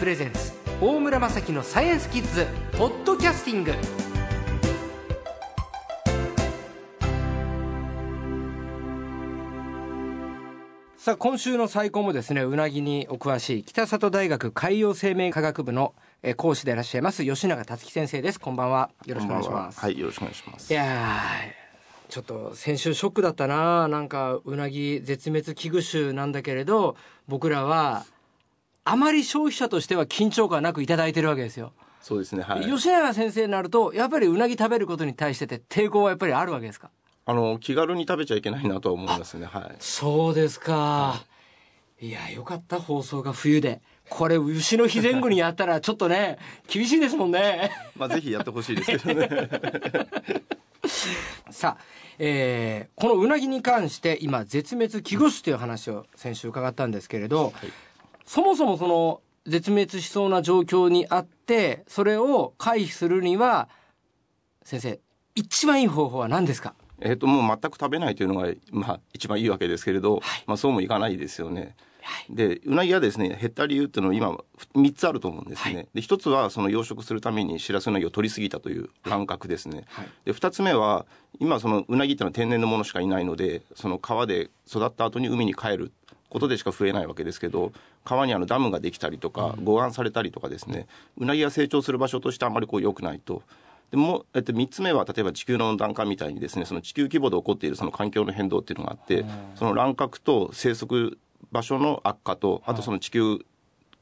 プレゼンツ大村雅樹のサイエンスキッズポッドキャスティング。さあ今週の最高もですねうなぎにお詳しい北里大学海洋生命科学部のえ講師でいらっしゃいます吉永達樹先生です。こんばんは。よろしくお願いします。は。いよろしくお願いします。いやちょっと先週ショックだったな。なんかうなぎ絶滅危惧種なんだけれど僕らはあまり消費者としては緊張感なくいただいてるわけですよ。そうですね、はい、吉永先生になるとやっぱりうなぎ食べることに対してて抵抗はやっぱりあるわけですか？あの気軽に食べちゃいけないなとは思いますね。はい。そうですか、はい、いやよかった放送が冬で。これ牛の日前後にやったらちょっとね 厳しいですもんね。まあぜひやってほしいですけどね。さあ、えー、このうなぎに関して今絶滅危惧種という話を先週伺ったんですけれど、はいそもそもその絶滅しそうな状況にあってそれを回避するには先生一番いい方法は何ですか？えっ、ともう全く食べないというのが、まあ、一番いいわけですけれど、はい、まあ、そうもいかないですよね。はい、でうなぎはですね減った理由っていうのは今3つあると思うんですね。はい、で1つはその養殖するためにしらすうなぎを取りすぎたという乱獲ですね。で2つ目は今そのうなぎっていうのは天然のものしかいないのでその川で育った後に海に帰ることでしか増えないわけですけど川にあのダムができたりとか護岸されたりとかですねうなぎが成長する場所としてあまりこう良くないと。でも、えっと、3つ目は例えば地球の温暖化みたいにですねその地球規模で起こっているその環境の変動っていうのがあってその乱獲と生息場所の悪化とあとその地球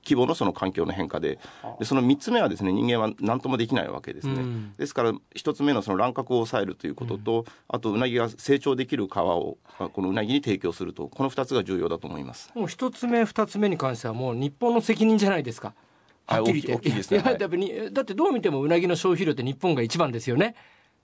規模のその環境の変化で。でその3つ目はですね人間は何ともできないわけですね、うん、ですから1つ目のその乱獲を抑えるということと、うん、あとうなぎが成長できる皮をこのうなぎに提供するとこの2つが重要だと思います。もう1つ目2つ目に関してはもう日本の責任じゃないですか。はっきり言って、はい、大きいですね、はい、だってどう見てもうなぎの消費量って日本が一番ですよね。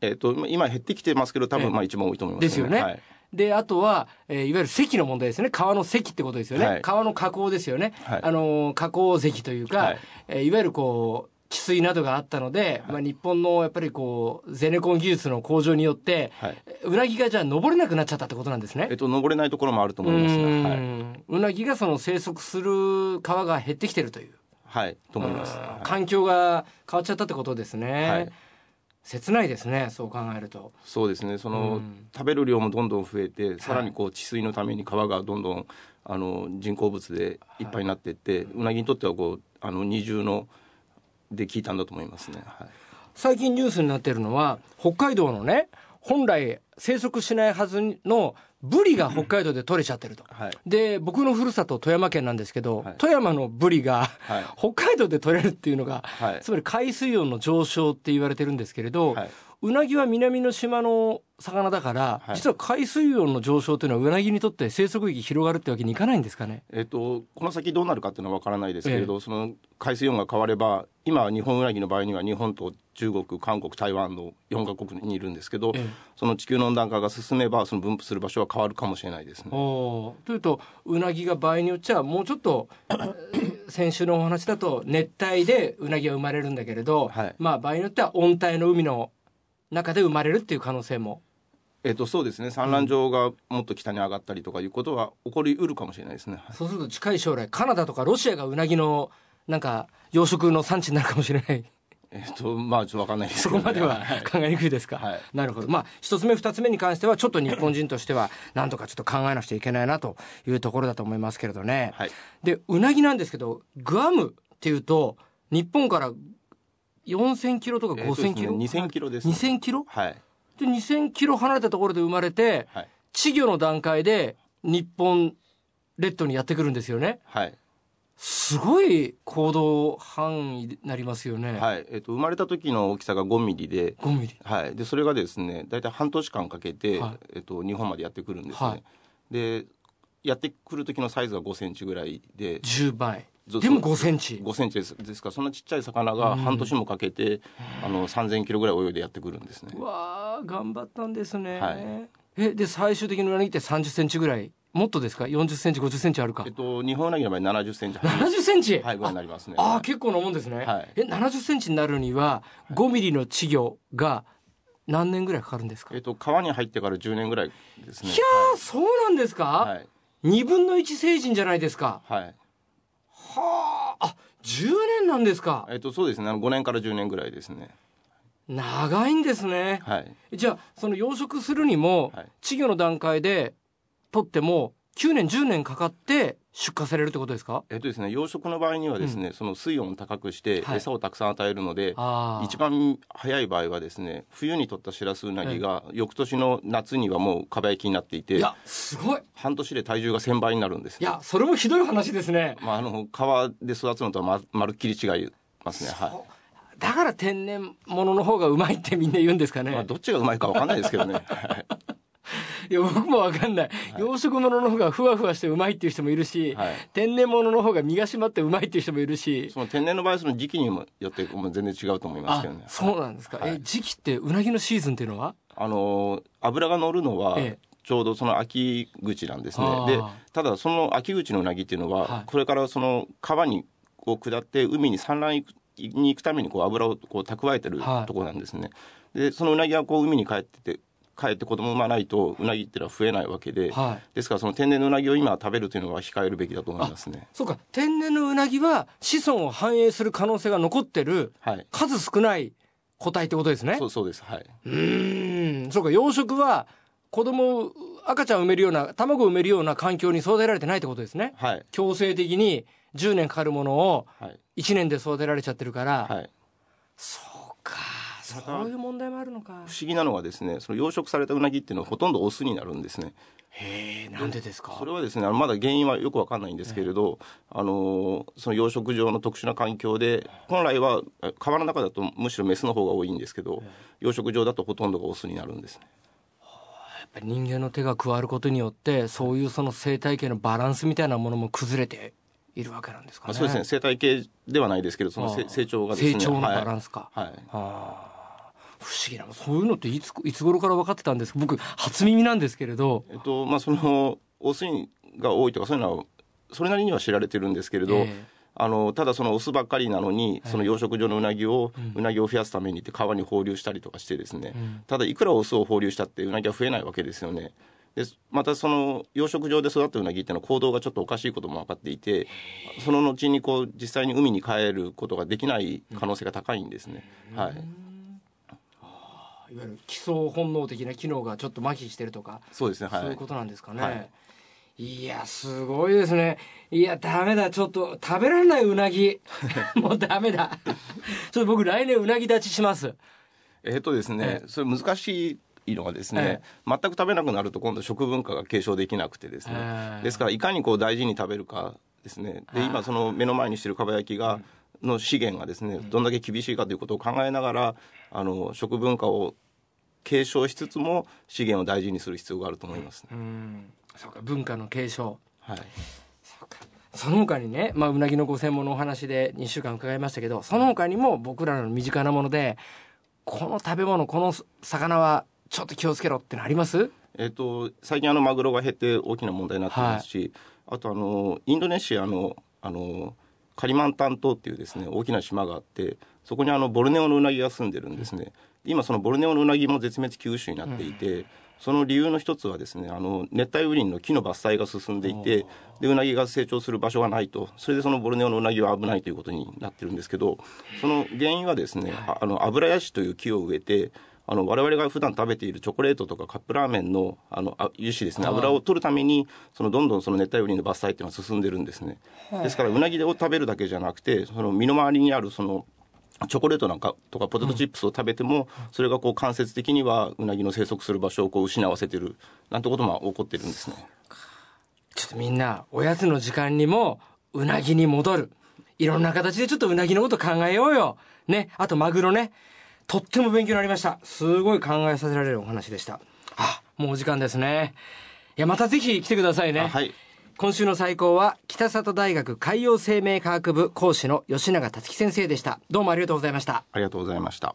えっ、と今減ってきてますけど多分まあ一番多いと思います、ね、ですよね、はいであとは、えー、いわゆる堰の問題ですね。川の堰ってことですよね、はい、川の河口ですよね、はい、あの河口堰というか、はい。えー、いわゆるこう治水などがあったので、はい、まあ、日本のやっぱりこうゼネコン技術の向上によって、はい、うなぎがじゃあ登れなくなっちゃったってことなんですね。えっと登れないところもあると思いますが、はい、うなぎがその生息する川が減ってきてるという。はい。と思います。環境が変わっちゃったってことですね。はい切ないですねそう考えると。そうですね。その、うん、食べる量もどんどん増えてさらにこう治水のために川がどんどんあの人工物でいっぱいになっていって、はい、うなぎにとってはこうあの二重ので聞いたんだと思いますね、はい、最近ニュースになっているのは北海道のね本来生息しないはずのブリが北海道で取れちゃってると、はい、で僕のふるさと富山県なんですけど、はい、富山のブリが、はい、北海道で取れるっていうのが、つまり海水温の上昇って言われてるんですけれど、うなぎは南の島の魚だから、はい、実は海水温の上昇というのはうなぎにとって生息域広がるってわけにいかないんですかね？えっとこの先どうなるかっていうのはわからないですけれど、ええ、その海水温が変われば今日本うなぎの場合には日本と中国韓国台湾の4カ国にいるんですけど、え、その地球の温暖化が進めばその分布する場所は変わるかもしれないですね。というとうなぎが場合によっちゃもうちょっと 先週のお話だと熱帯でうなぎは生まれるんだけれど、はい、まあ場合によっては温帯の海の中で生まれるっていう可能性も。えっと、そうですね。産卵場がもっと北に上がったりとかいうことは起こりうるかもしれないですね、そうすると近い将来カナダとかロシアがうなぎのなんか養殖の産地になるかもしれない。えっとまあちょっと分かんないですね、そこまでは考えにくいですか、はい、なるほど。まあ一つ目二つ目に関してはちょっと日本人としてはなんとかちょっと考えなくちゃいけないなというところだと思いますけれどね、はい、でうなぎなんですけどグアムっていうと日本から4000キロとか5000キロ、えーね、2000キロ？です、ね、2000キロ？はい。で2000キロ離れたところで生まれて、はい、稚魚の段階で日本列島にやってくるんですよね。はい。すごい行動範囲になりますよね。はい、えっ、ー、と生まれた時の大きさが5ミリで、5ミリ。はい。でそれがですね、大体半年間かけて、はい、えっ、ー、と日本までやってくるんですね。はい、でやってくる時のサイズが5センチぐらいで、10倍。でも5センチ。5センチです。ですからそんなちっちゃい魚が半年もかけて、うん、あの3000キロぐらい泳いでやってくるんですね。わあ頑張ったんですね、はい、えで最終的にうなぎって30センチぐらい？もっとですか？40センチ50センチあるか？えっと日本うなぎの場合70センチ。70センチ？はいぐらいになりますね。ああ結構なもんですね、はい、え70センチになるには5ミリの稚魚が何年ぐらいかかるんですか？えっと川に入ってから10年ぐらいですね。いや、はい、そうなんですか、はい、2分の1成人じゃないですか。はいはあなんですか。えっと、そうですね。あの5年から10年ぐらいですね。長いんですね。はい。じゃあ、その養殖するにも、はい、稚魚の段階で取っても、9年、10年かかって出荷されるってことですか？えっとですね、養殖の場合にはですね、うん、その水温を高くして餌をたくさん与えるので、はい、一番早い場合はですね、冬に取ったシラスウナギが、翌年の夏にはもうかば焼きになっていて、いや、すごい半年で体重が1000倍になるんです、ね、いや、それもひどい話ですね。まあ、あの、川で育つのとはままるっきり違いますね。はい。だから天然物の方がうまいってみんな言うんですかね。まあ、どっちがうまいかわかんないですけどね。いや僕もわかんない、はい、養殖物の方がふわふわしてうまいっていう人もいるし、はい、天然物の方が身が締まってうまいっていう人もいるし。その天然の場合その時期にもよっても全然違うと思いますけどね。そうなんですか、はい、え時期ってうなぎのシーズンっていうのは？あの油が乗るのは、ええ。ちょうどその秋口なんですね。で、ただその秋口のうなぎっていうのは、はい、これからその川にこう下って海に産卵に行くためにこう油をこう蓄えてるところなんですね。で、そのうなぎはこう海に帰ってて、帰って子供産まないとうなぎっていうのは増えないわけで、はい、ですからその天然のうなぎを今食べるというのは控えるべきだと思いますね。そうか。天然のうなぎは子孫を繁栄する可能性が残ってる、はい、数少ない個体ってことですね。そうそうです。はい。うん。そうか。養殖は子供赤ちゃんを産めるような卵を産めるような環境に育てられてないってことですね、はい、強制的に10年かかるものを1年で育てられちゃってるから、はい、そうかそういう問題もあるのか。不思議なのはですねその養殖されたうなぎっていうのはほとんどオスになるんですね。へえなんでですか？それはですねまだ原因はよくわかんないんですけれど、あのその養殖場の特殊な環境で本来は川の中だとむしろメスの方が多いんですけど養殖場だとほとんどがオスになるんですね。やっぱり人間の手が加わることによってそういうその生態系のバランスみたいなものも崩れているわけなんですかね。そうですね生態系ではないですけどその成長がですね成長のバランスか。はい、はい。はあ不思議なそういうのっていついつ頃から分かってたんですか？僕初耳なんですけれど。えっとまあそのオスが多いとかそういうのはそれなりには知られてるんですけれど、えー、あのただそのオスばっかりなのに、その養殖場のうなぎを、うなぎを増やすためにって川に放流したりとかしてですね、うん、ただいくらオスを放流したってうなぎは増えないわけですよね。でまたその養殖場で育ったうなぎっていうのは行動がちょっとおかしいことも分かっていてその後にこう実際に海に帰ることができない可能性が高いんですね。はいいわゆる基礎本能的な機能がちょっと麻痺してるとかそうですね、はい、そういうことなんですかね。はいいや、すごいですね。いや、ダメだ。ちょっと、食べられないうなぎ。もうダメだ。ちょっと僕、来年うなぎ立ちします。えっとですね、それ難しいのはですね、全く食べなくなると今度食文化が継承できなくてですね。ですから、いかにこう大事に食べるかですね。で、今その目の前にしてるかば焼きが、の資源がですね、どんだけ厳しいかということを考えながら、あの、食文化を継承しつつも資源を大事にする必要があると思います、ね、うん。そうか文化の継承。はい。そうか。その他にね、まあ、うなぎのご専門のお話で2週間伺いましたけどその他にも僕らの身近なものでこの食べ物この魚はちょっと気をつけろってのあります？えっ、と最近あのマグロが減って大きな問題になってますし、はい、あとあのインドネシアのあのカリマンタン島っていうですね大きな島があってそこにあのボルネオのうなぎが住んでるんですね。今そのボルネオのうなぎも絶滅危惧種になっていて、うん、その理由の一つはですねあの熱帯雨林の木の伐採が進んでいてでうなぎが成長する場所がないと。それでそのボルネオのうなぎは危ないということになってるんですけどその原因はですね、はい、あの油ヤシという木を植えてあの我々が普段食べているチョコレートとかカップラーメンのあの油脂ですね油を取るためにそのどんどんその熱帯雨林の伐採っていうのは進んでるんですね。ですからうなぎを食べるだけじゃなくてその身の回りにあるそのチョコレートなんかとかポテトチップスを食べても、それがこう間接的にはうなぎの生息する場所をこう失わせてるなんてことも起こってるんですね。ちょっとみんなおやつの時間にもうなぎに戻る。いろんな形でちょっとうなぎのこと考えようよ。ね。あとマグロね。とっても勉強になりました。すごい考えさせられるお話でした。あ、もうお時間ですね。いや、またぜひ来てくださいね。はい。今週の最高は北里大学海洋生命科学部講師の吉永達樹先生でした。どうもありがとうございました。ありがとうございました。